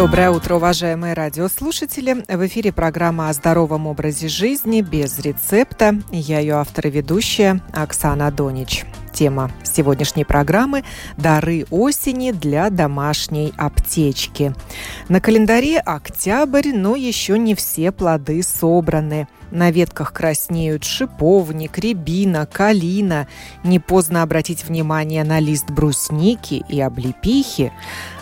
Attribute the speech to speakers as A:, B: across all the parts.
A: Доброе утро, уважаемые радиослушатели. В эфире программа о здоровом образе жизни без рецепта. Я ее автор и ведущая Оксана Донич. Тема сегодняшней программы – дары осени для домашней аптечки. На календаре октябрь, но еще не все плоды собраны. На ветках краснеют шиповник, рябина, калина. Не поздно обратить внимание на лист брусники и облепихи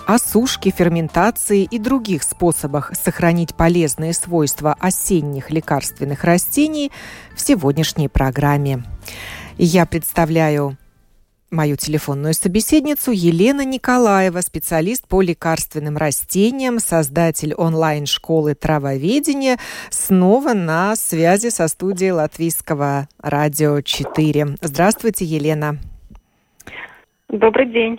A: о сушке, ферментации и других способах сохранить полезные свойства осенних лекарственных растений в сегодняшней программе. Я представляю мою телефонную собеседницу Елена Николаева, специалист по лекарственным растениям, создатель онлайн-школы травоведения, снова на связи со студией Латвийского радио 4. Здравствуйте, Елена.
B: Добрый день.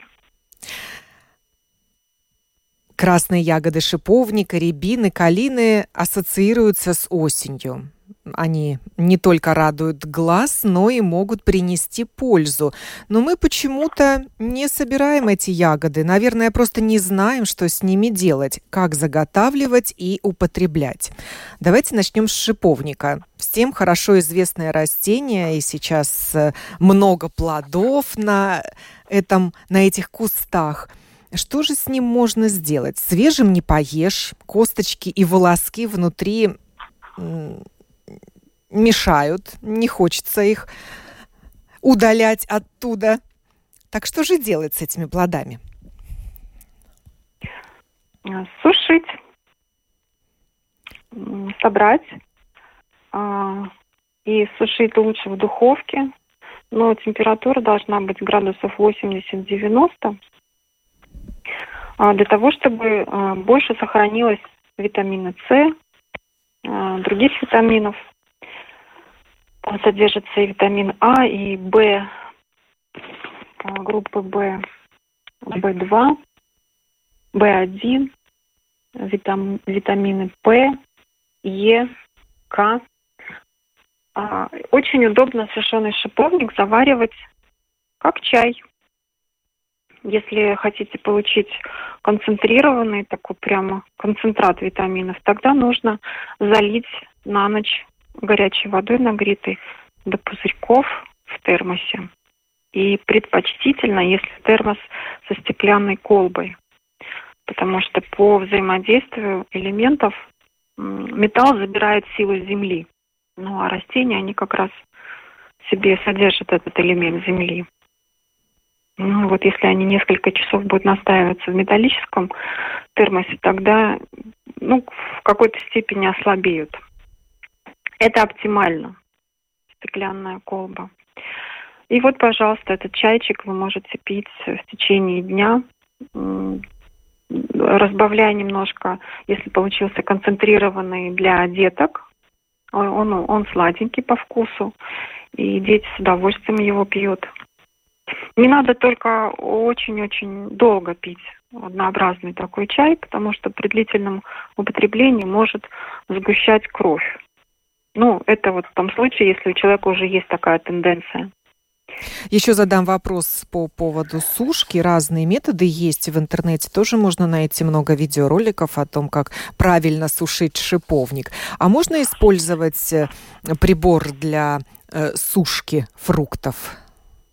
A: Красные ягоды шиповника, рябины, калины ассоциируются с осенью они не только радуют глаз, но и могут принести пользу. Но мы почему-то не собираем эти ягоды. Наверное, просто не знаем, что с ними делать, как заготавливать и употреблять. Давайте начнем с шиповника. Всем хорошо известное растение, и сейчас э, много плодов на, этом, на этих кустах. Что же с ним можно сделать? Свежим не поешь, косточки и волоски внутри мешают, не хочется их удалять оттуда. Так что же делать с этими плодами?
B: Сушить, собрать а, и сушить лучше в духовке. Но температура должна быть градусов 80-90 а, для того, чтобы а, больше сохранилось витамина С, других витаминов – там содержится и витамин А, и В, а, группы В, В2, В1, витам, витамины П, Е, К. А, очень удобно сушеный шиповник заваривать как чай. Если хотите получить концентрированный такой прямо концентрат витаминов, тогда нужно залить на ночь горячей водой нагретой до пузырьков в термосе. И предпочтительно, если термос со стеклянной колбой. Потому что по взаимодействию элементов металл забирает силу земли. Ну а растения, они как раз себе содержат этот элемент земли. Ну вот если они несколько часов будут настаиваться в металлическом термосе, тогда ну, в какой-то степени ослабеют. Это оптимально. Стеклянная колба. И вот, пожалуйста, этот чайчик вы можете пить в течение дня, разбавляя немножко, если получился концентрированный для деток. Он, он сладенький по вкусу, и дети с удовольствием его пьют. Не надо только очень-очень долго пить однообразный такой чай, потому что при длительном употреблении может сгущать кровь. Ну, это вот в том случае, если у человека уже есть такая тенденция.
A: Еще задам вопрос по поводу сушки. Разные методы есть в интернете. Тоже можно найти много видеороликов о том, как правильно сушить шиповник. А можно использовать э, прибор для э, сушки фруктов?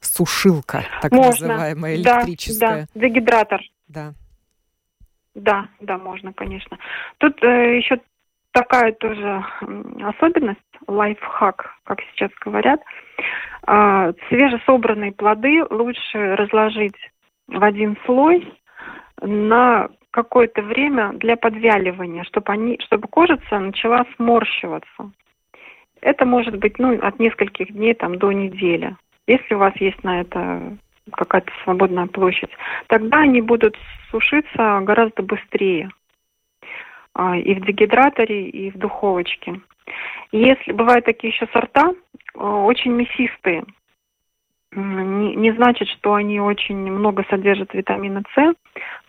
A: Сушилка, так можно. называемая, электрическая.
B: Да, да, дегидратор.
A: Да.
B: Да, да, можно, конечно. Тут э, еще такая тоже особенность, лайфхак, как сейчас говорят. А, свежесобранные плоды лучше разложить в один слой на какое-то время для подвяливания, чтобы, они, чтобы кожица начала сморщиваться. Это может быть ну, от нескольких дней там, до недели. Если у вас есть на это какая-то свободная площадь, тогда они будут сушиться гораздо быстрее. А, и в дегидраторе, и в духовочке. Если бывают такие еще сорта, а, очень мясистые, не, не значит, что они очень много содержат витамина С.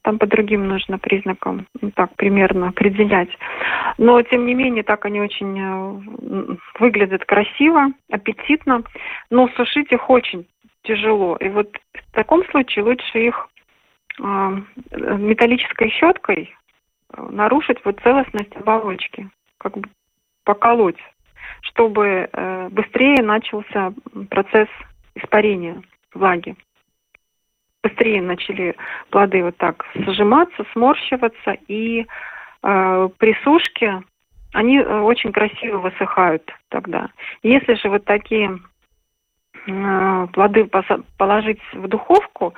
B: там по другим нужно признакам, ну, так примерно определять. Но, тем не менее, так они очень э, выглядят красиво, аппетитно, но сушить их очень тяжело. И вот в таком случае лучше их э, металлической щеткой э, нарушить вот целостность оболочки, как бы поколоть, чтобы э, быстрее начался процесс испарения влаги. Быстрее начали плоды вот так сжиматься, сморщиваться, и э, при сушке они э, очень красиво высыхают тогда. Если же вот такие э, плоды положить в духовку,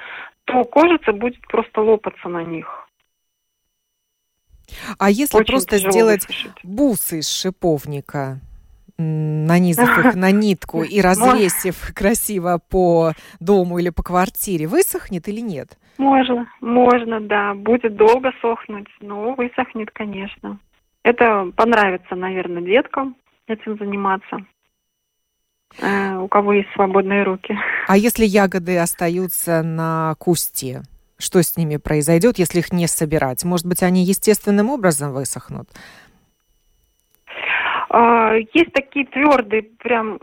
B: то кожица будет просто лопаться на них.
A: А если Очень просто сделать высушить. бусы из шиповника, нанизав их на нитку и развесив красиво по дому или по квартире, высохнет или нет?
B: Можно, можно, да. Будет долго сохнуть, но высохнет, конечно. Это понравится, наверное, деткам этим заниматься э, у кого есть свободные руки.
A: А если ягоды остаются на кусте? Что с ними произойдет, если их не собирать? Может быть, они естественным образом высохнут?
B: А, есть такие твердые прям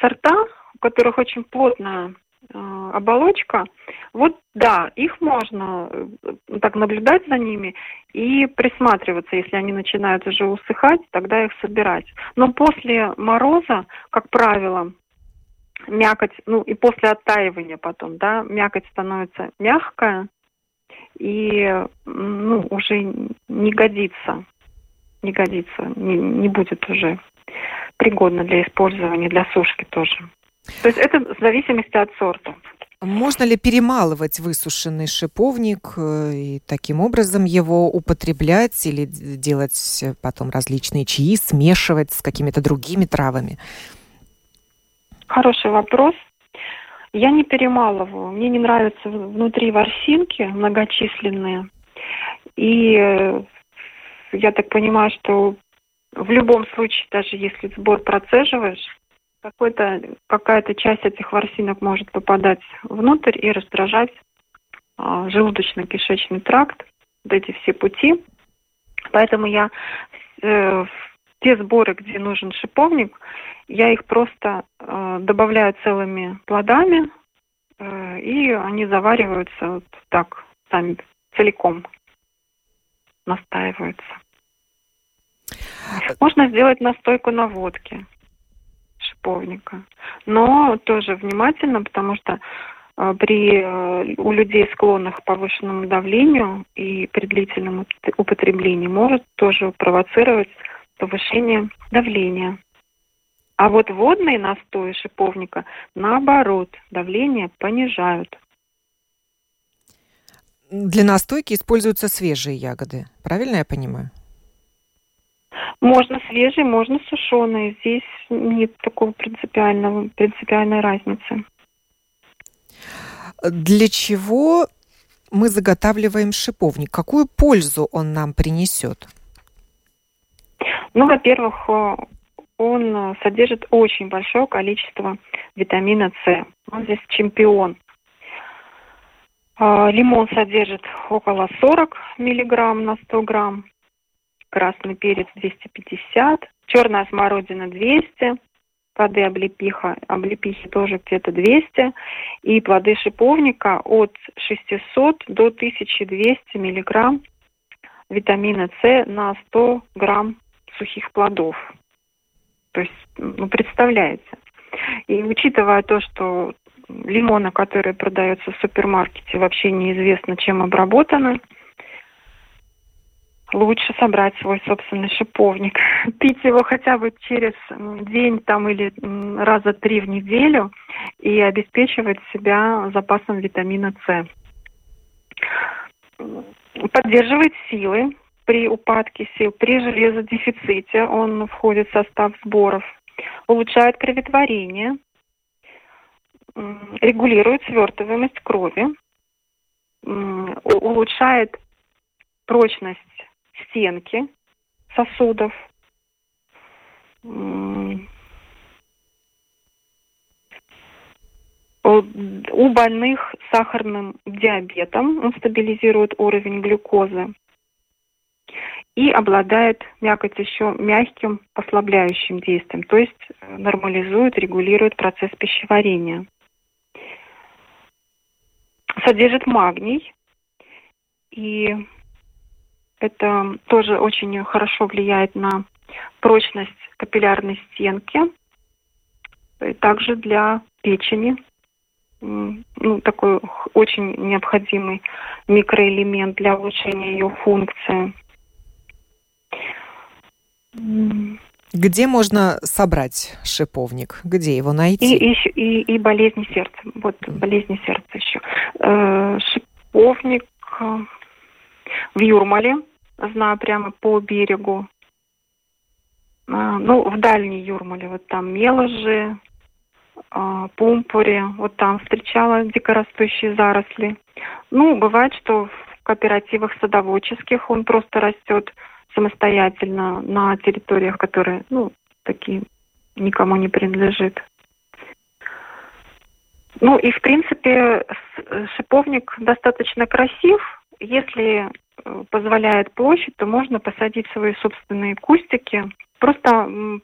B: сорта, у которых очень плотная а, оболочка. Вот да, их можно э, так наблюдать за ними и присматриваться, если они начинают уже усыхать, тогда их собирать. Но после мороза, как правило, мякоть, ну и после оттаивания потом, да, мякоть становится мягкая и ну, уже не годится не годится, не, не будет уже пригодно для использования, для сушки тоже. То есть это в зависимости от сорта.
A: Можно ли перемалывать высушенный шиповник э, и таким образом его употреблять или делать потом различные чаи, смешивать с какими-то другими травами?
B: Хороший вопрос. Я не перемалываю. Мне не нравятся внутри ворсинки многочисленные. И э, я так понимаю, что в любом случае, даже если сбор процеживаешь, какой-то, какая-то часть этих ворсинок может попадать внутрь и раздражать а, желудочно-кишечный тракт, вот эти все пути. Поэтому я э, те сборы, где нужен шиповник, я их просто э, добавляю целыми плодами, э, и они завариваются вот так сами целиком настаиваются. Можно сделать настойку на водке шиповника. Но тоже внимательно, потому что э, при э, у людей склонных к повышенному давлению и при длительном употреблении может тоже провоцировать повышение давления. А вот водные настои шиповника, наоборот, давление понижают.
A: Для настойки используются свежие ягоды. Правильно я понимаю?
B: Можно свежие, можно сушеные. Здесь нет такого принципиального, принципиальной разницы.
A: Для чего мы заготавливаем шиповник? Какую пользу он нам принесет?
B: Ну, во-первых, э, он содержит очень большое количество витамина С. Он здесь чемпион. А, лимон содержит около 40 миллиграмм на 100 грамм красный перец 250, черная смородина 200, плоды облепиха, облепихи тоже где-то 200, и плоды шиповника от 600 до 1200 миллиграмм витамина С на 100 грамм сухих плодов. То есть, ну, представляете. И учитывая то, что лимоны, которые продаются в супермаркете, вообще неизвестно, чем обработаны, лучше собрать свой собственный шиповник. Пить его хотя бы через день там или раза три в неделю и обеспечивать себя запасом витамина С. Поддерживает силы при упадке сил, при железодефиците, он входит в состав сборов, улучшает кроветворение, регулирует свертываемость крови, улучшает прочность стенки сосудов. У больных с сахарным диабетом он стабилизирует уровень глюкозы и обладает мякоть еще мягким послабляющим действием, то есть э, нормализует, регулирует процесс пищеварения. Содержит магний, и это тоже очень хорошо влияет на прочность капиллярной стенки, и также для печени. Ну, такой очень необходимый микроэлемент для улучшения ее функции.
A: Где можно собрать шиповник? Где его найти?
B: И, и, и, и болезни сердца. Вот болезни сердца еще. Э, шиповник э, в Юрмале, знаю, прямо по берегу. Э, ну, в дальней Юрмале, вот там Меложи, Пумпуре, вот там встречала дикорастущие заросли. Ну, бывает, что в кооперативах садоводческих он просто растет самостоятельно на территориях, которые, ну, такие никому не принадлежит. Ну и, в принципе, шиповник достаточно красив. Если э, позволяет площадь, то можно посадить свои собственные кустики. Просто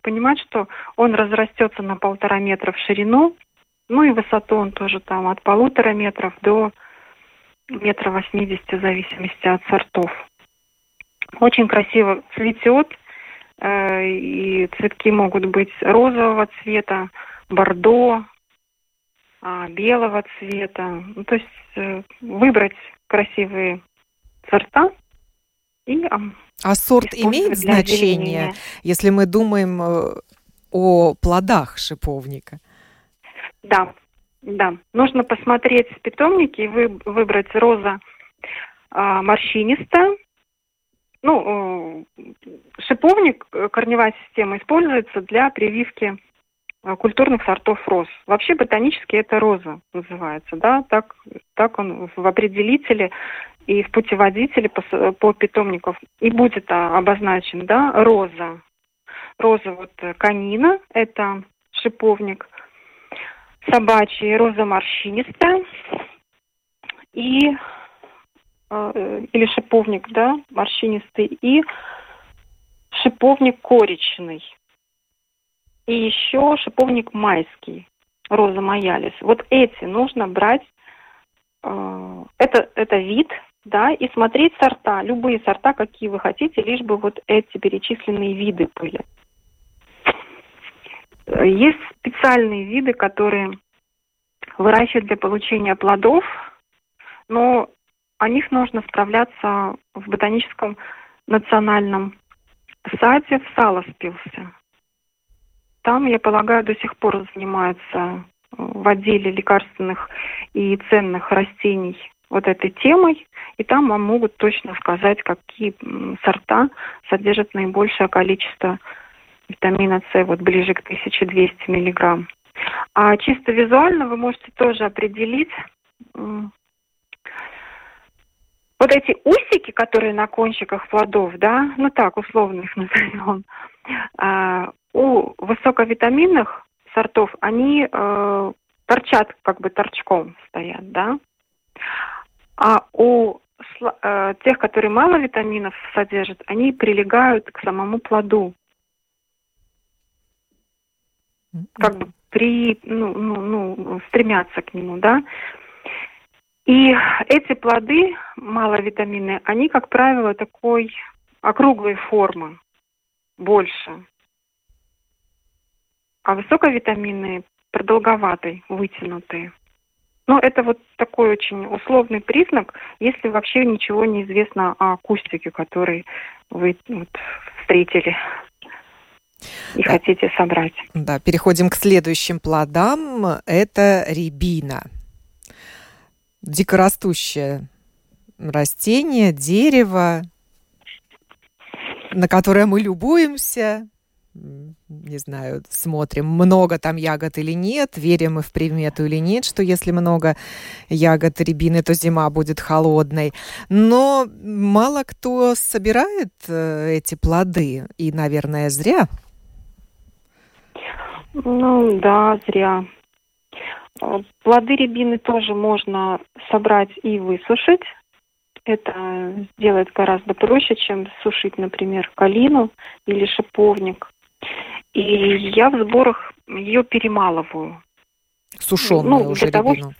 B: понимать, что он разрастется на полтора метра в ширину, ну и высоту он тоже там от полутора метров до метра восьмидесяти, в зависимости от сортов. Очень красиво цветет, э, и цветки могут быть розового цвета, бордо, э, белого цвета. Ну, то есть э, выбрать красивые сорта и
A: а, а сорт имеет значение, если мы думаем э, о плодах шиповника?
B: Да, да. Нужно посмотреть в питомнике и вы, выбрать роза а, морщинистая, ну, э, шиповник, э, корневая система, используется для прививки э, культурных сортов роз. Вообще ботанически это роза называется, да, так, так он в определителе и в путеводителе по, по питомников и будет а, обозначен, да, роза. Роза вот канина, это шиповник, собачья роза морщинистая и или шиповник, да, морщинистый, и шиповник коричный. И еще шиповник майский, роза маялис. Вот эти нужно брать, э, это, это вид, да, и смотреть сорта, любые сорта, какие вы хотите, лишь бы вот эти перечисленные виды были. Есть специальные виды, которые выращивают для получения плодов, но о них нужно справляться в ботаническом национальном саде в Саласпилсе. Там, я полагаю, до сих пор занимаются э, в отделе лекарственных и ценных растений вот этой темой, и там вам могут точно сказать, какие сорта содержат наибольшее количество витамина С, вот ближе к 1200 миллиграмм. А чисто визуально вы можете тоже определить, вот эти усики, которые на кончиках плодов, да, ну так, условно их назовем, а, у высоковитаминных сортов, они э, торчат, как бы торчком стоят, да. А у э, тех, которые мало витаминов содержат, они прилегают к самому плоду. Как бы при, ну, ну, ну, стремятся к нему, да. И эти плоды маловитаминные, они, как правило, такой округлой формы, больше. А высоковитаминные продолговатые, вытянутые. Но это вот такой очень условный признак, если вообще ничего не известно о кустике, который вы вот, встретили и хотите собрать.
A: Да, переходим к следующим плодам. Это рябина дикорастущее растение, дерево, на которое мы любуемся, не знаю, смотрим, много там ягод или нет, верим мы в примету или нет, что если много ягод рябины, то зима будет холодной. Но мало кто собирает э, эти плоды, и, наверное, зря.
B: Ну да, зря. Плоды рябины тоже можно собрать и высушить. Это сделать гораздо проще, чем сушить, например, калину или шиповник. И я в сборах ее перемалываю.
A: Сушеную ну, уже для того, рябину.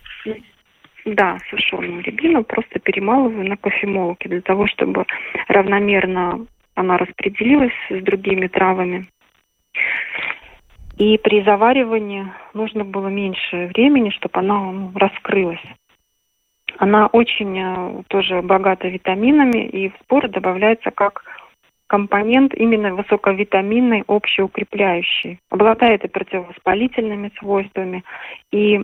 B: Да, сушеную рябину просто перемалываю на кофемолке для того, чтобы равномерно она распределилась с другими травами. И при заваривании нужно было меньше времени, чтобы она ну, раскрылась. Она очень э, тоже богата витаминами, и в споры добавляется как компонент именно высоковитаминный, общеукрепляющий. Обладает и противовоспалительными свойствами, и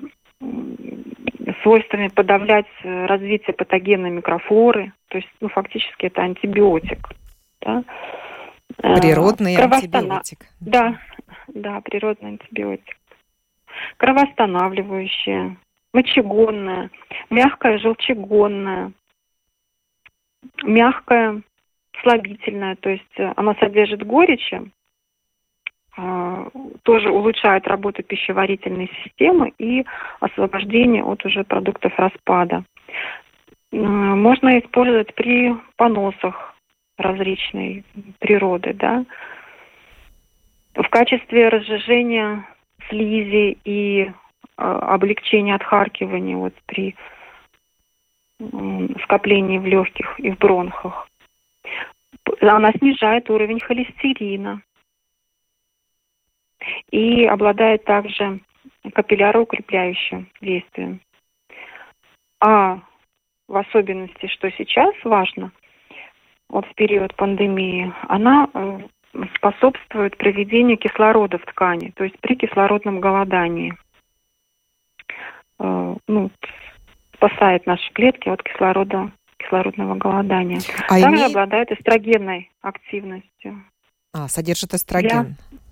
B: свойствами подавлять э, развитие патогенной микрофлоры. То есть, ну, фактически это антибиотик. Да?
A: Э, природный антибиотик.
B: Да, да, природный антибиотик. Кровоостанавливающее, мочегонное, мягкое желчегонное, мягкое слабительное, то есть э, оно содержит горечи, а, тоже улучшает работу пищеварительной системы и освобождение от уже продуктов распада. Можно использовать при поносах различной природы, да. В качестве разжижения слизи и э, облегчения отхаркивания вот при скоплении в легких и в бронхах. Она снижает уровень холестерина и обладает также капилляроукрепляющим действием. А в особенности, что сейчас важно, вот в период пандемии, она э, способствует проведению кислорода в ткани, то есть при кислородном голодании. Э, ну, спасает наши клетки от кислорода, кислородного голодания. А Также име... обладает эстрогенной активностью.
A: А, содержит эстроген.
B: Для...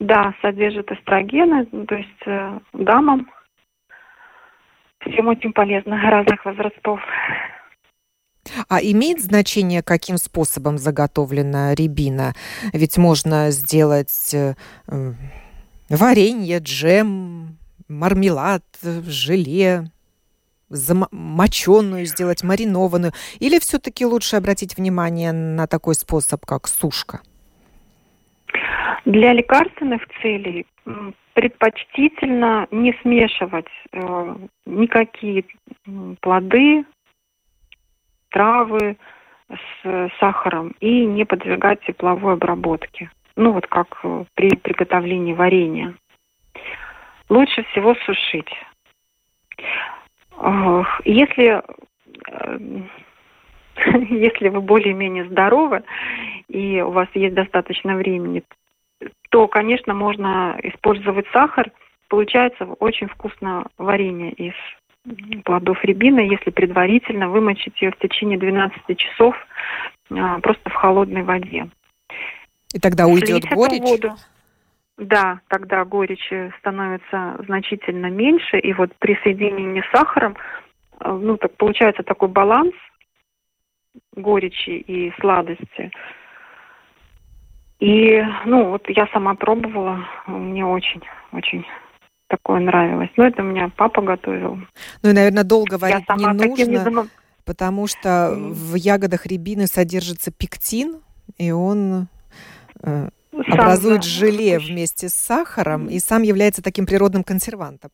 B: Да, содержит эстрогены, то есть э, дамам всем очень полезно разных возрастов.
A: А имеет значение, каким способом заготовлена рябина? Ведь можно сделать э, варенье, джем, мармелад, желе, замоченную сделать, маринованную. Или все-таки лучше обратить внимание на такой способ, как сушка?
B: Для лекарственных целей предпочтительно не смешивать э, никакие плоды, травы с сахаром и не подвергать тепловой обработке. Ну вот как э, при приготовлении варенья. Лучше всего сушить. Если, э, если вы более-менее здоровы и у вас есть достаточно времени, то, конечно, можно использовать сахар. Получается очень вкусное варенье из плодов рябины, если предварительно вымочить ее в течение 12 часов а, просто в холодной воде.
A: И тогда уйдет Слить горечь? Воду.
B: Да, тогда горечь становится значительно меньше, и вот при соединении с сахаром, а, ну, так получается такой баланс горечи и сладости. И, ну, вот я сама пробовала, мне очень, очень такое нравилось. Но это у меня папа готовил.
A: Ну и, наверное, долго варить не нужно, не потому что в ягодах рябины содержится пектин, и он э, сам, образует да, желе вместе с сахаром и сам является таким природным консервантом.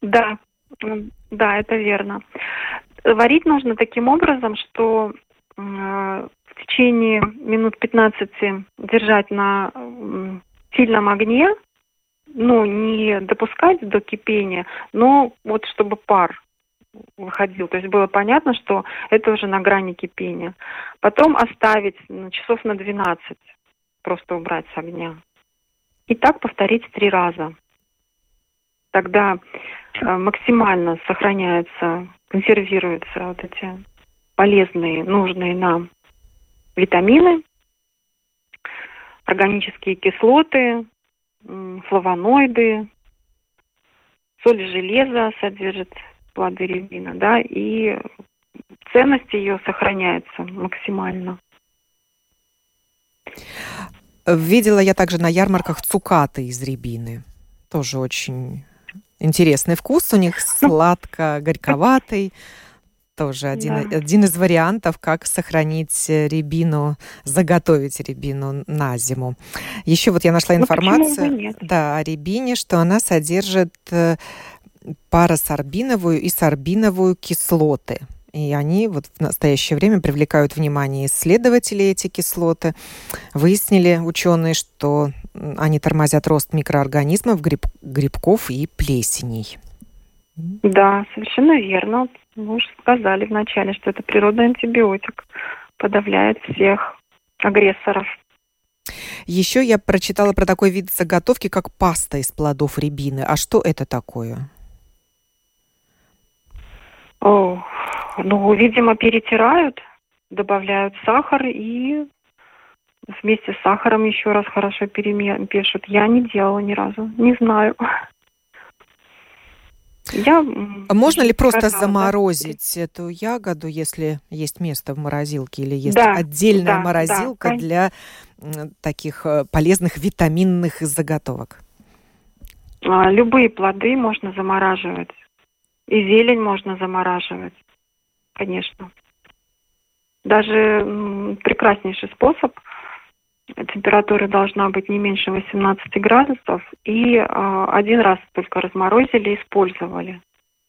B: Да, да, это верно. Варить нужно таким образом, что э, в течение минут 15 держать на сильном огне, ну, не допускать до кипения, но вот чтобы пар выходил. То есть было понятно, что это уже на грани кипения. Потом оставить ну, часов на 12, просто убрать с огня. И так повторить три раза. Тогда э, максимально сохраняются, консервируются вот эти полезные, нужные нам витамины, органические кислоты, флавоноиды, соль железа содержит плоды рябина, да, и ценность ее сохраняется максимально.
A: Видела я также на ярмарках цукаты из рябины. Тоже очень интересный вкус у них, ну, сладко-горьковатый. Тоже один, да. один из вариантов, как сохранить рябину, заготовить рябину на зиму. Еще вот я нашла ну, информацию да, о рябине, что она содержит э, парасорбиновую и сорбиновую кислоты. И они вот в настоящее время привлекают внимание исследователей эти кислоты. Выяснили ученые, что они тормозят рост микроорганизмов, гриб, грибков и плесеней.
B: Да, совершенно верно. Мы уже сказали вначале, что это природный антибиотик. Подавляет всех агрессоров.
A: Еще я прочитала про такой вид заготовки, как паста из плодов рябины. А что это такое?
B: О, ну, видимо, перетирают, добавляют сахар и вместе с сахаром еще раз хорошо перемешивают. Я не делала ни разу, не знаю.
A: Я а Можно ли просто сказала, заморозить да? эту ягоду, если есть место в морозилке, или есть да, отдельная да, морозилка да, для таких э, полезных витаминных заготовок?
B: А, любые плоды можно замораживать. И зелень можно замораживать, конечно. Даже прекраснейший способ. Температура должна быть не меньше 18 градусов. И э, один раз только разморозили использовали.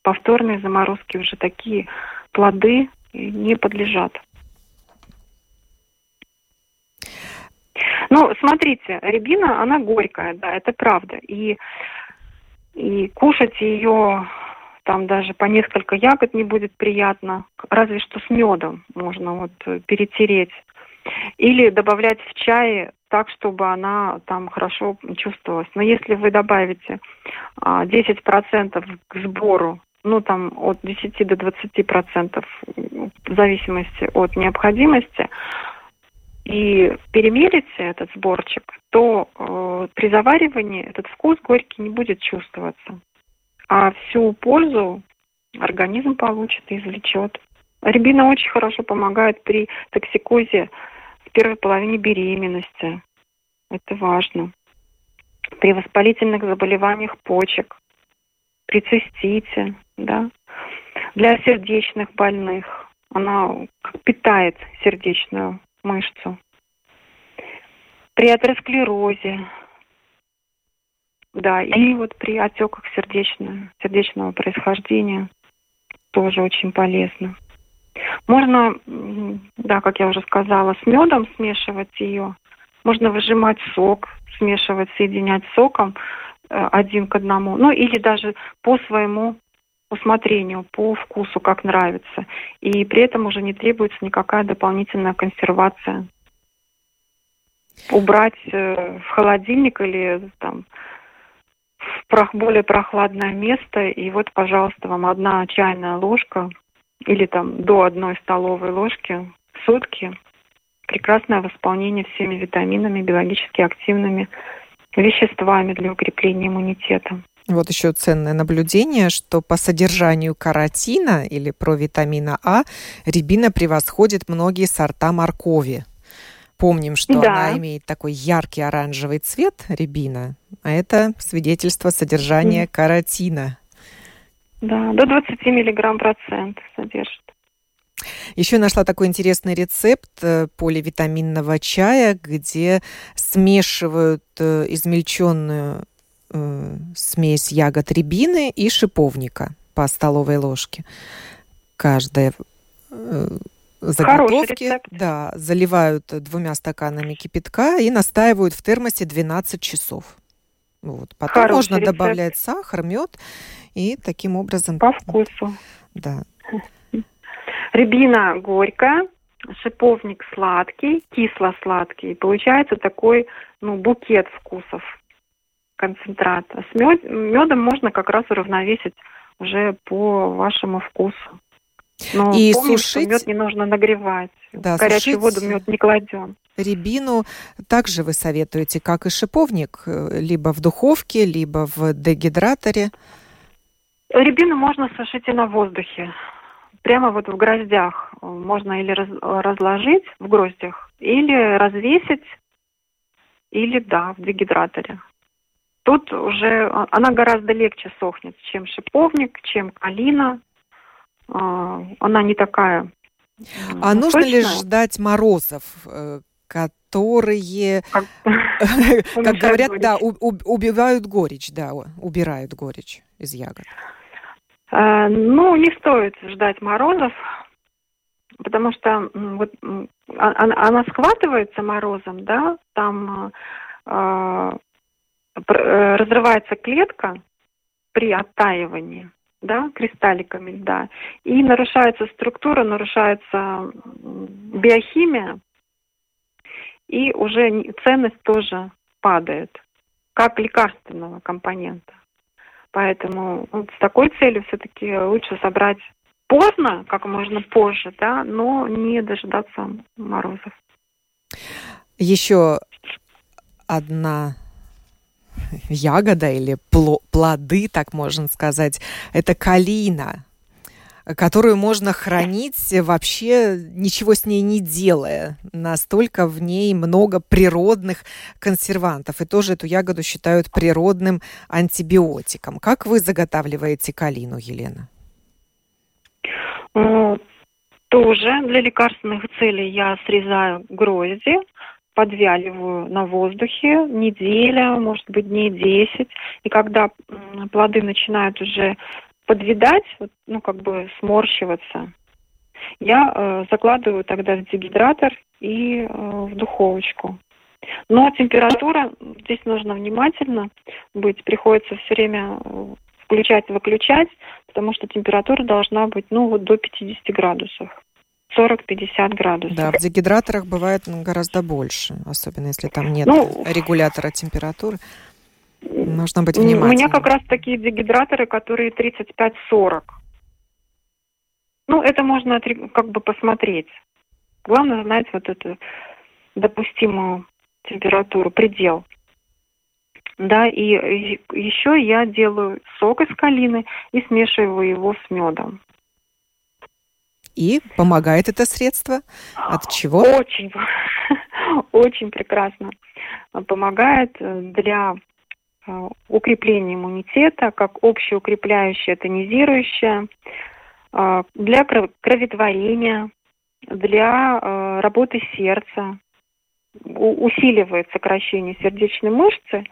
B: Повторные заморозки уже такие плоды не подлежат. Ну, смотрите, рябина, она горькая, да, это правда. И, и кушать ее там даже по несколько ягод не будет приятно, разве что с медом можно вот перетереть. Или добавлять в чай так, чтобы она там хорошо чувствовалась. Но если вы добавите а, 10% к сбору, ну там от 10 до 20% в зависимости от необходимости, и перемелите этот сборчик, то э, при заваривании этот вкус горький не будет чувствоваться а всю пользу организм получит и извлечет. Рябина очень хорошо помогает при токсикозе в первой половине беременности. Это важно. При воспалительных заболеваниях почек, при цистите, да. Для сердечных больных она питает сердечную мышцу. При атеросклерозе да, и вот при отеках сердечного, сердечного происхождения тоже очень полезно. Можно, да, как я уже сказала, с медом смешивать ее. Можно выжимать сок, смешивать, соединять соком э, один к одному. Ну или даже по своему усмотрению, по вкусу, как нравится. И при этом уже не требуется никакая дополнительная консервация. Убрать э, в холодильник или там в более прохладное место, и вот, пожалуйста, вам одна чайная ложка или там до одной столовой ложки в сутки. Прекрасное восполнение всеми витаминами, биологически активными веществами для укрепления иммунитета.
A: Вот еще ценное наблюдение, что по содержанию каротина или провитамина А рябина превосходит многие сорта моркови. Помним, что да. она имеет такой яркий оранжевый цвет, рябина, а это свидетельство содержания mm. каротина.
B: Да, до 20 миллиграмм процент содержит.
A: Еще нашла такой интересный рецепт э, поливитаминного чая, где смешивают э, измельченную э, смесь ягод рябины и шиповника по столовой ложке. Каждая заготовки, да, заливают двумя стаканами кипятка и настаивают в термосе 12 часов. Вот. Потом Хороший можно рецепт. добавлять сахар, мед и таким образом...
B: По вкусу.
A: Да.
B: Рябина горькая, шиповник сладкий, кисло-сладкий. Получается такой ну, букет вкусов, концентрат. С мед, медом можно как раз уравновесить уже по вашему вкусу. Но и помним, сушить... мед не нужно нагревать. Да, в горячую воду мед не кладем.
A: Рябину также вы советуете, как и шиповник, э, либо в духовке, либо в дегидраторе?
B: Рябину можно сушить и на воздухе. Прямо вот в гроздях. Можно или раз, разложить в гроздях, или развесить, или, да, в дегидраторе. тут уже она гораздо легче сохнет, чем шиповник, чем калина. Она не такая.
A: А нужно ли ждать морозов, э, которые, как, как говорят, да, убивают горечь, да, убирают горечь из ягод?
B: Э, ну, не стоит ждать морозов, потому что вот а, она, она схватывается морозом, да, там э, разрывается клетка при оттаивании, да, кристалликами льда, и нарушается структура, нарушается биохимия, и уже ценность тоже падает, как лекарственного компонента. Поэтому вот с такой целью все-таки лучше собрать поздно, как можно позже, да, но не дожидаться морозов.
A: Еще одна ягода или плоды, так можно сказать, это калина которую можно хранить вообще ничего с ней не делая. Настолько в ней много природных консервантов. И тоже эту ягоду считают природным антибиотиком. Как вы заготавливаете калину, Елена?
B: Ну, тоже для лекарственных целей я срезаю грозди, подвяливаю на воздухе неделя, может быть, дней 10. И когда плоды начинают уже подвидать, ну, как бы сморщиваться, я э, закладываю тогда в дегидратор и э, в духовочку. Но температура, здесь нужно внимательно быть, приходится все время э, включать-выключать, потому что температура должна быть, ну, вот до 50 градусов. 40-50 градусов.
A: Да, в дегидраторах бывает гораздо больше, особенно если там нет ну, регулятора температуры. Нужно быть внимательным.
B: У меня как раз такие дегидраторы, которые 35-40. Ну, это можно как бы посмотреть. Главное знать вот эту допустимую температуру, предел. Да, и еще я делаю сок из калины и смешиваю его с медом.
A: И помогает это средство? От чего?
B: Очень, очень прекрасно помогает для Э, укрепление иммунитета, как общеукрепляющее, тонизирующее, э, для кроветворения, для э, работы сердца, усиливает сокращение сердечной мышцы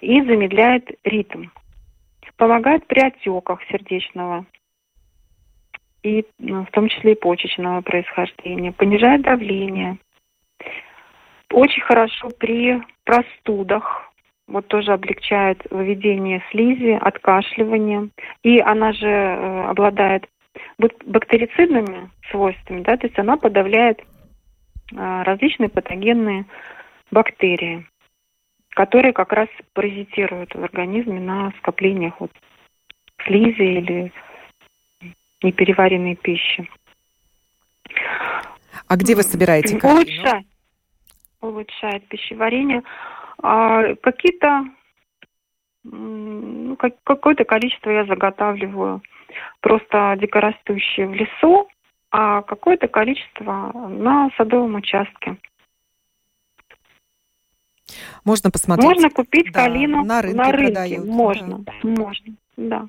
B: и замедляет ритм. Помогает при отеках сердечного и ну, в том числе и почечного происхождения, понижает давление. Очень хорошо при простудах, вот тоже облегчает выведение слизи, откашливание. И она же э, обладает бактерицидными свойствами, да, то есть она подавляет э, различные патогенные бактерии, которые как раз паразитируют в организме на скоплениях вот слизи или непереваренной пищи.
A: А где вы собираете картину? Улучшает,
B: улучшает пищеварение. А какие-то ну, как, какое-то количество я заготавливаю просто дикорастущие в лесу, а какое-то количество на садовом участке.
A: Можно посмотреть.
B: Можно купить да, калину на рынке. На рынке. Продают, можно, да. можно, да.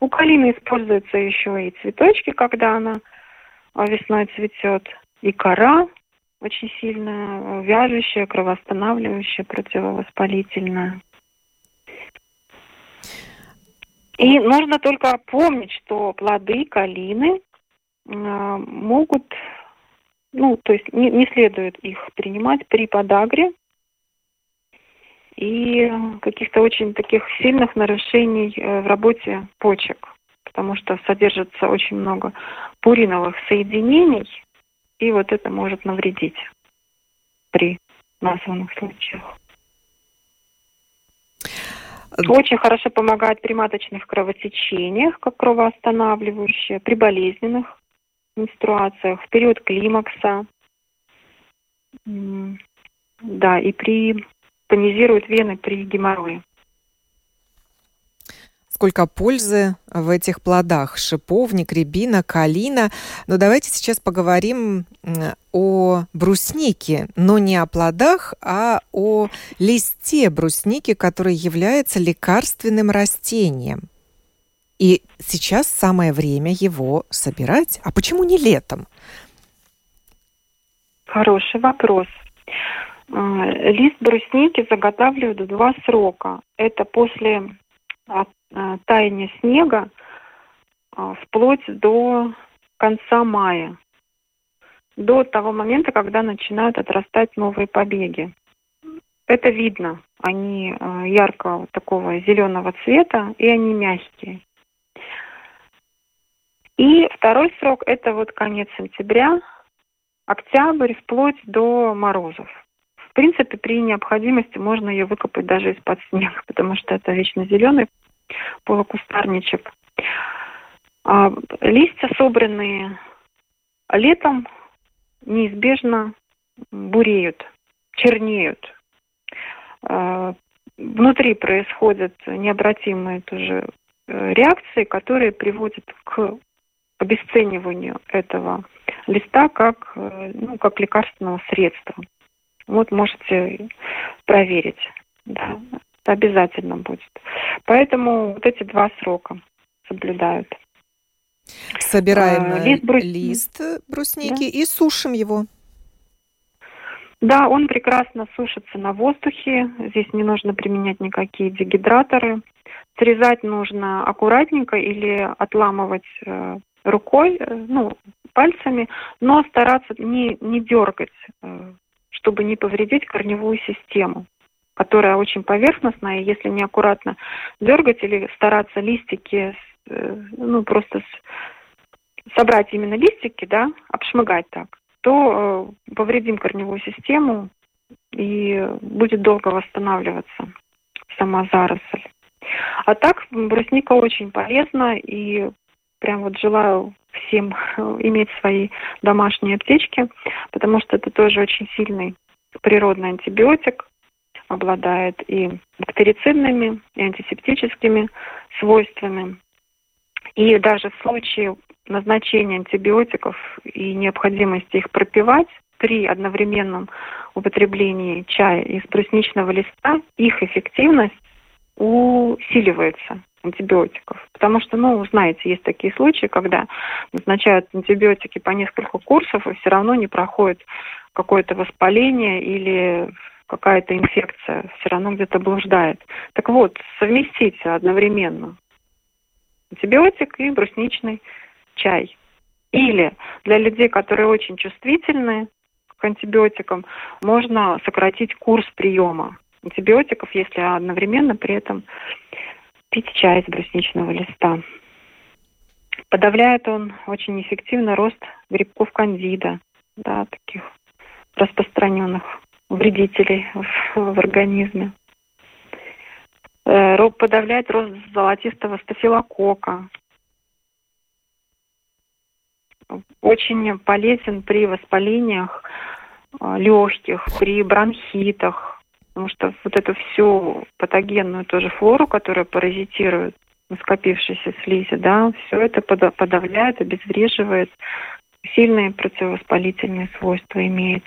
B: У калины используются еще и цветочки, когда она весной цветет, и кора очень сильная, вяжущая, кровоостанавливающая, противовоспалительная. И нужно только помнить, что плоды калины э, могут, ну, то есть не, не следует их принимать при подагре и каких-то очень таких сильных нарушений э, в работе почек, потому что содержится очень много пуриновых соединений, и вот это может навредить при названных случаях. Очень хорошо помогает при маточных кровотечениях, как кровоостанавливающее, при болезненных менструациях, в период климакса. Да, и при тонизирует вены при геморрое.
A: сколько пользы в этих плодах. Шиповник, рябина, калина. Но давайте сейчас поговорим о бруснике, но не о плодах, а о листе брусники, который является лекарственным растением. И сейчас самое время его собирать. А почему не летом?
B: Хороший вопрос. А, лист брусники заготавливают в два срока. Это после а, таяния снега а, вплоть до конца мая, до того момента, когда начинают отрастать новые побеги. Это видно. Они яркого такого зеленого цвета, и они мягкие. И второй срок – это вот конец сентября, октябрь, вплоть до морозов. В принципе, при необходимости можно ее выкопать даже из-под снега, потому что это вечно зеленый полукустарничек. А листья, собранные летом, неизбежно буреют, чернеют. А, внутри происходят необратимые тоже э, реакции, которые приводят к обесцениванию этого листа как, э, ну, как лекарственного средства. Вот можете проверить. Да, это обязательно будет. Поэтому вот эти два срока соблюдают.
A: Собираем а, лист, брус... лист брусники да. и сушим его.
B: Да, он прекрасно сушится на воздухе. Здесь не нужно применять никакие дегидраторы. Срезать нужно аккуратненько или отламывать э, рукой, э, ну, пальцами, но стараться не, не дергать чтобы не повредить корневую систему, которая очень поверхностная, и если неаккуратно дергать или стараться листики, э, ну, просто собрать именно листики, да, обшмыгать так, то э, повредим корневую систему, и будет долго восстанавливаться сама заросль. А так брусника очень полезна, и прям вот желаю всем иметь свои домашние аптечки, потому что это тоже очень сильный природный антибиотик, обладает и бактерицидными, и антисептическими свойствами. И даже в случае назначения антибиотиков и необходимости их пропивать при одновременном употреблении чая из брусничного листа, их эффективность усиливается антибиотиков. Потому что, ну, знаете, есть такие случаи, когда назначают антибиотики по несколько курсов, и все равно не проходит какое-то воспаление или какая-то инфекция, все равно где-то блуждает. Так вот, совместите одновременно антибиотик и брусничный чай. Или для людей, которые очень чувствительны к антибиотикам, можно сократить курс приема антибиотиков, если одновременно при этом пить чай из брусничного листа. Подавляет он очень эффективно рост грибков кандида, да, таких распространенных вредителей в, в организме. Э, подавляет рост золотистого стафилокока. Очень полезен при воспалениях э, легких, при бронхитах, потому что вот эту всю патогенную тоже флору, которая паразитирует скопившейся слизи, да, все это подавляет, обезвреживает, сильные противовоспалительные свойства имеет.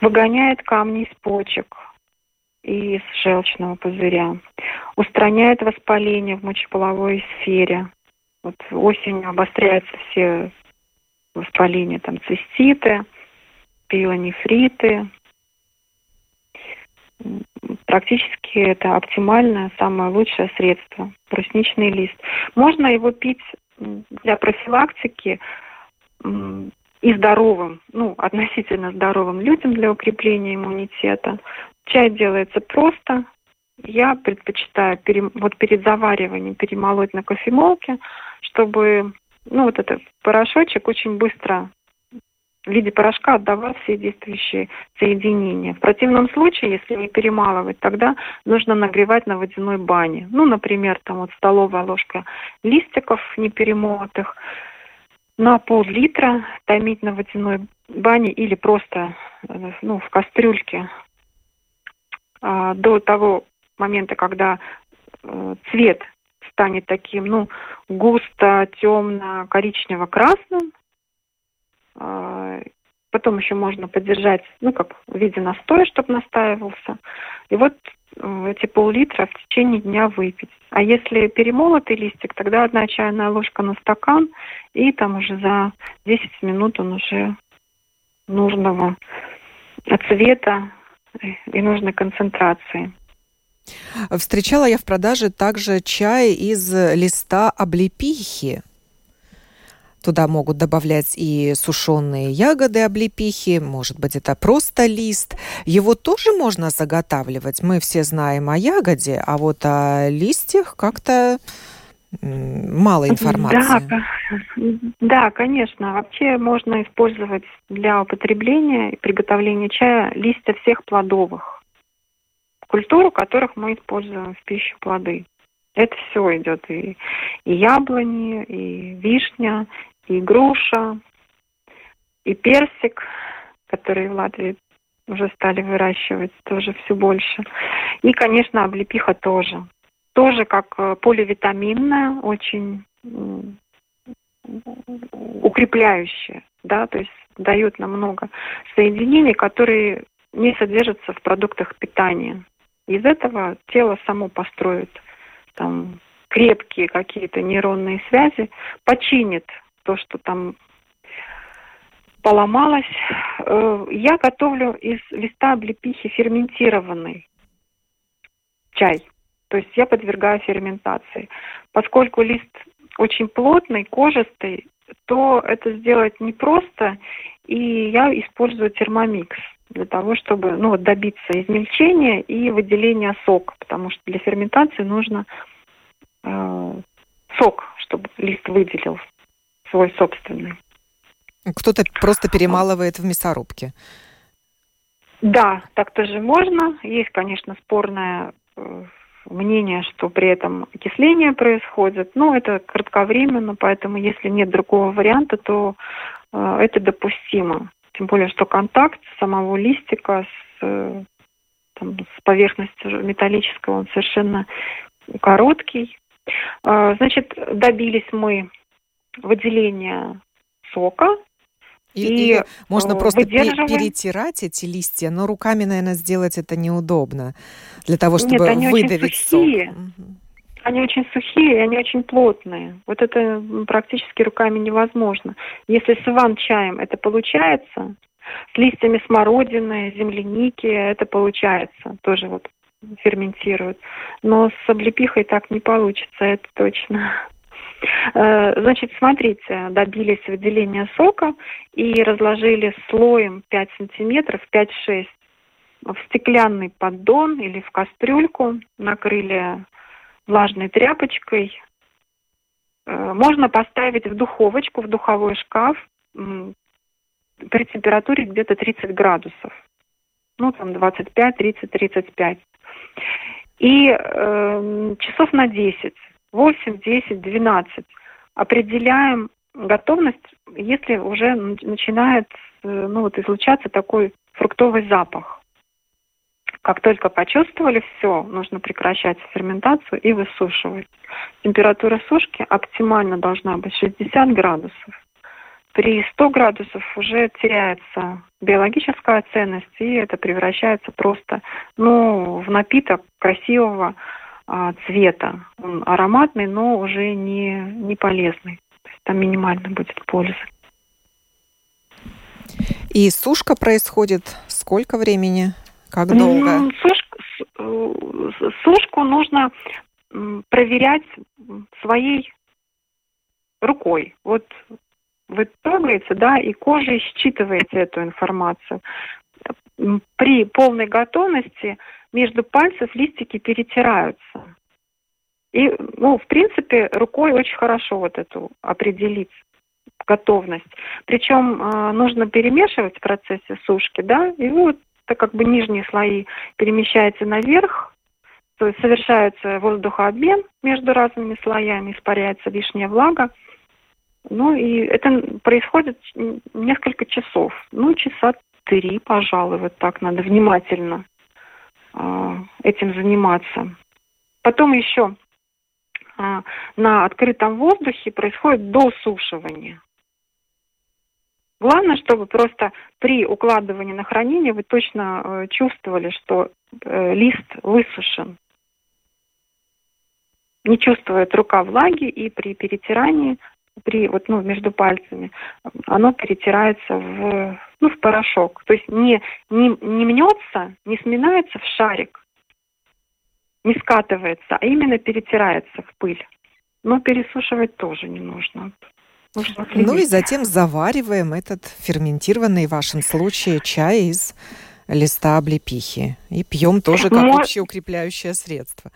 B: Выгоняет камни из почек и из желчного пузыря. Устраняет воспаление в мочеполовой сфере. Вот осенью обостряются все воспаления, там циститы, пилонефриты, практически это оптимальное, самое лучшее средство, брусничный лист. Можно его пить для профилактики и здоровым, ну, относительно здоровым людям для укрепления иммунитета. Чай делается просто. Я предпочитаю пере, вот перед завариванием перемолоть на кофемолке, чтобы ну, вот этот порошочек очень быстро в виде порошка отдавать все действующие соединения. В противном случае, если не перемалывать, тогда нужно нагревать на водяной бане. Ну, например, там вот столовая ложка листиков неперемолотых на пол-литра томить на водяной бане или просто ну, в кастрюльке а, до того момента, когда э, цвет станет таким, ну, густо, темно, коричнево-красным. А, потом еще можно поддержать, ну, как в виде настоя, чтобы настаивался. И вот эти пол-литра в течение дня выпить. А если перемолотый листик, тогда одна чайная ложка на стакан, и там уже за 10 минут он уже нужного цвета и нужной концентрации.
A: Встречала я в продаже также чай из листа облепихи. Туда могут добавлять и сушеные ягоды облепихи, может быть, это просто лист. Его тоже можно заготавливать. Мы все знаем о ягоде, а вот о листьях как-то мало информации.
B: Да, да, конечно. Вообще можно использовать для употребления и приготовления чая листья всех плодовых культур, у которых мы используем в пищу плоды. Это все идет и, и яблони, и вишня, и груша, и персик, который в Латвии уже стали выращивать тоже все больше. И, конечно, облепиха тоже. Тоже как э, поливитаминная, очень укрепляющая, да, то есть дает нам много соединений, которые не содержатся в продуктах питания. Из этого тело само построит там крепкие какие-то нейронные связи, починит то, что там поломалось. Э, я готовлю из листа облепихи ферментированный чай. То есть я подвергаю ферментации. Поскольку лист очень плотный, кожистый, то это сделать непросто, и я использую термомикс для того, чтобы ну, добиться измельчения и выделения сока, потому что для ферментации нужно э, сок, чтобы лист выделил свой собственный.
A: Кто-то просто перемалывает в мясорубке.
B: Да, так тоже можно. Есть, конечно, спорное э, мнение, что при этом окисление происходит, но это кратковременно, поэтому если нет другого варианта, то э, это допустимо. Тем более, что контакт самого листика с, э, там, с поверхностью металлического, он совершенно короткий. Э, значит, добились мы выделения сока,
A: и, и или можно просто перетирать эти листья, но руками, наверное, сделать это неудобно для того, чтобы
B: Нет, они
A: выдавить
B: очень сухие.
A: сок.
B: Они очень сухие, они очень плотные. Вот это практически руками невозможно. Если с иван-чаем это получается, с листьями смородины, земляники это получается, тоже вот ферментируют. Но с облепихой так не получится, это точно. Э, значит, смотрите, добились выделения сока и разложили слоем 5 сантиметров, 5-6 в стеклянный поддон или в кастрюльку, накрыли влажной тряпочкой. Э, можно поставить в духовочку, в духовой шкаф при температуре где-то 30 градусов. Ну, там 25, 30, 35. И э, часов на 10, 8, 10, 12 определяем готовность, если уже начинает э, ну, вот, излучаться такой фруктовый запах. Как только почувствовали все, нужно прекращать ферментацию и высушивать. Температура сушки оптимально должна быть 60 градусов. При 100 градусов уже теряется биологическая ценность, и это превращается просто ну, в напиток красивого а, цвета. Он ароматный, но уже не, не полезный. То есть там минимально будет пользы.
A: И сушка происходит сколько времени? Как долго?
B: Сушка, э, сушку нужно проверять своей рукой. Вот вы трогаете, да, и кожа считываете эту информацию. При полной готовности между пальцев листики перетираются. И, ну, в принципе, рукой очень хорошо вот эту определить готовность. Причем э, нужно перемешивать в процессе сушки, да, и вот так как бы нижние слои перемещаются наверх, то есть совершается воздухообмен между разными слоями, испаряется лишняя влага. Ну и это происходит несколько часов. Ну, часа три, пожалуй, вот так надо внимательно э, этим заниматься. Потом еще а, на открытом воздухе происходит досушивание. Главное, чтобы просто при укладывании на хранение вы точно э, чувствовали, что э, лист высушен. Не чувствует рука влаги, и при перетирании, при, вот, ну, между пальцами, оно перетирается в, ну, в порошок. То есть не, не, не мнется, не сминается в шарик, не скатывается, а именно перетирается в пыль. Но пересушивать тоже не нужно.
A: Ну и затем завариваем этот ферментированный в вашем случае чай из листа облепихи. И пьем тоже как Мой... общеукрепляющее средство.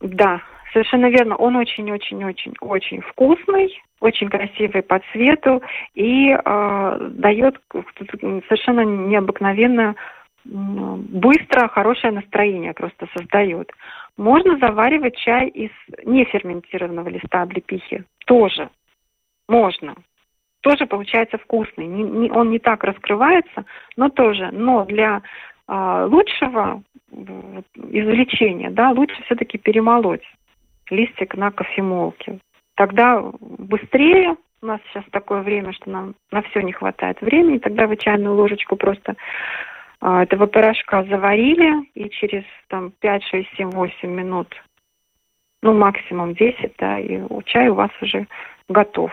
B: Да, совершенно верно. Он очень-очень-очень-очень вкусный, очень красивый по цвету и э, дает совершенно необыкновенно быстро хорошее настроение просто создает. Можно заваривать чай из неферментированного листа облепихи. Тоже. Можно. Тоже получается вкусный. Не, не, он не так раскрывается, но тоже. Но для э, лучшего извлечения, да, лучше все-таки перемолоть листик на кофемолке. Тогда быстрее, у нас сейчас такое время, что нам на все не хватает времени, тогда вы чайную ложечку просто а, этого порошка заварили, и через там 5, 6, 7, 8 минут, ну максимум 10, да, и чай у вас уже готов.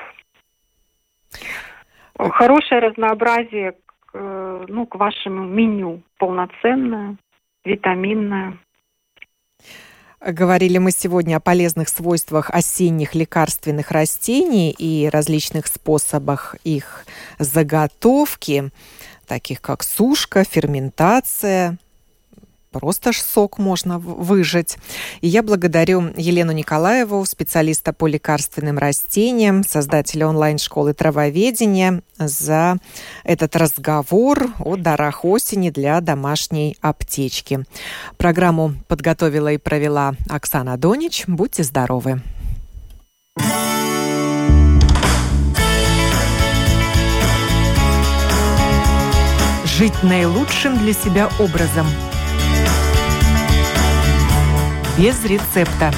B: Хорошее разнообразие к, ну, к вашему меню, полноценное, витаминное.
A: Говорили мы сегодня о полезных свойствах осенних лекарственных растений и различных способах их заготовки таких как сушка, ферментация, просто ж сок можно выжать. И я благодарю Елену Николаеву, специалиста по лекарственным растениям, создателя онлайн-школы травоведения, за этот разговор о дарах осени для домашней аптечки. Программу подготовила и провела Оксана Донич. Будьте здоровы! Жить наилучшим для себя образом. Без рецепта.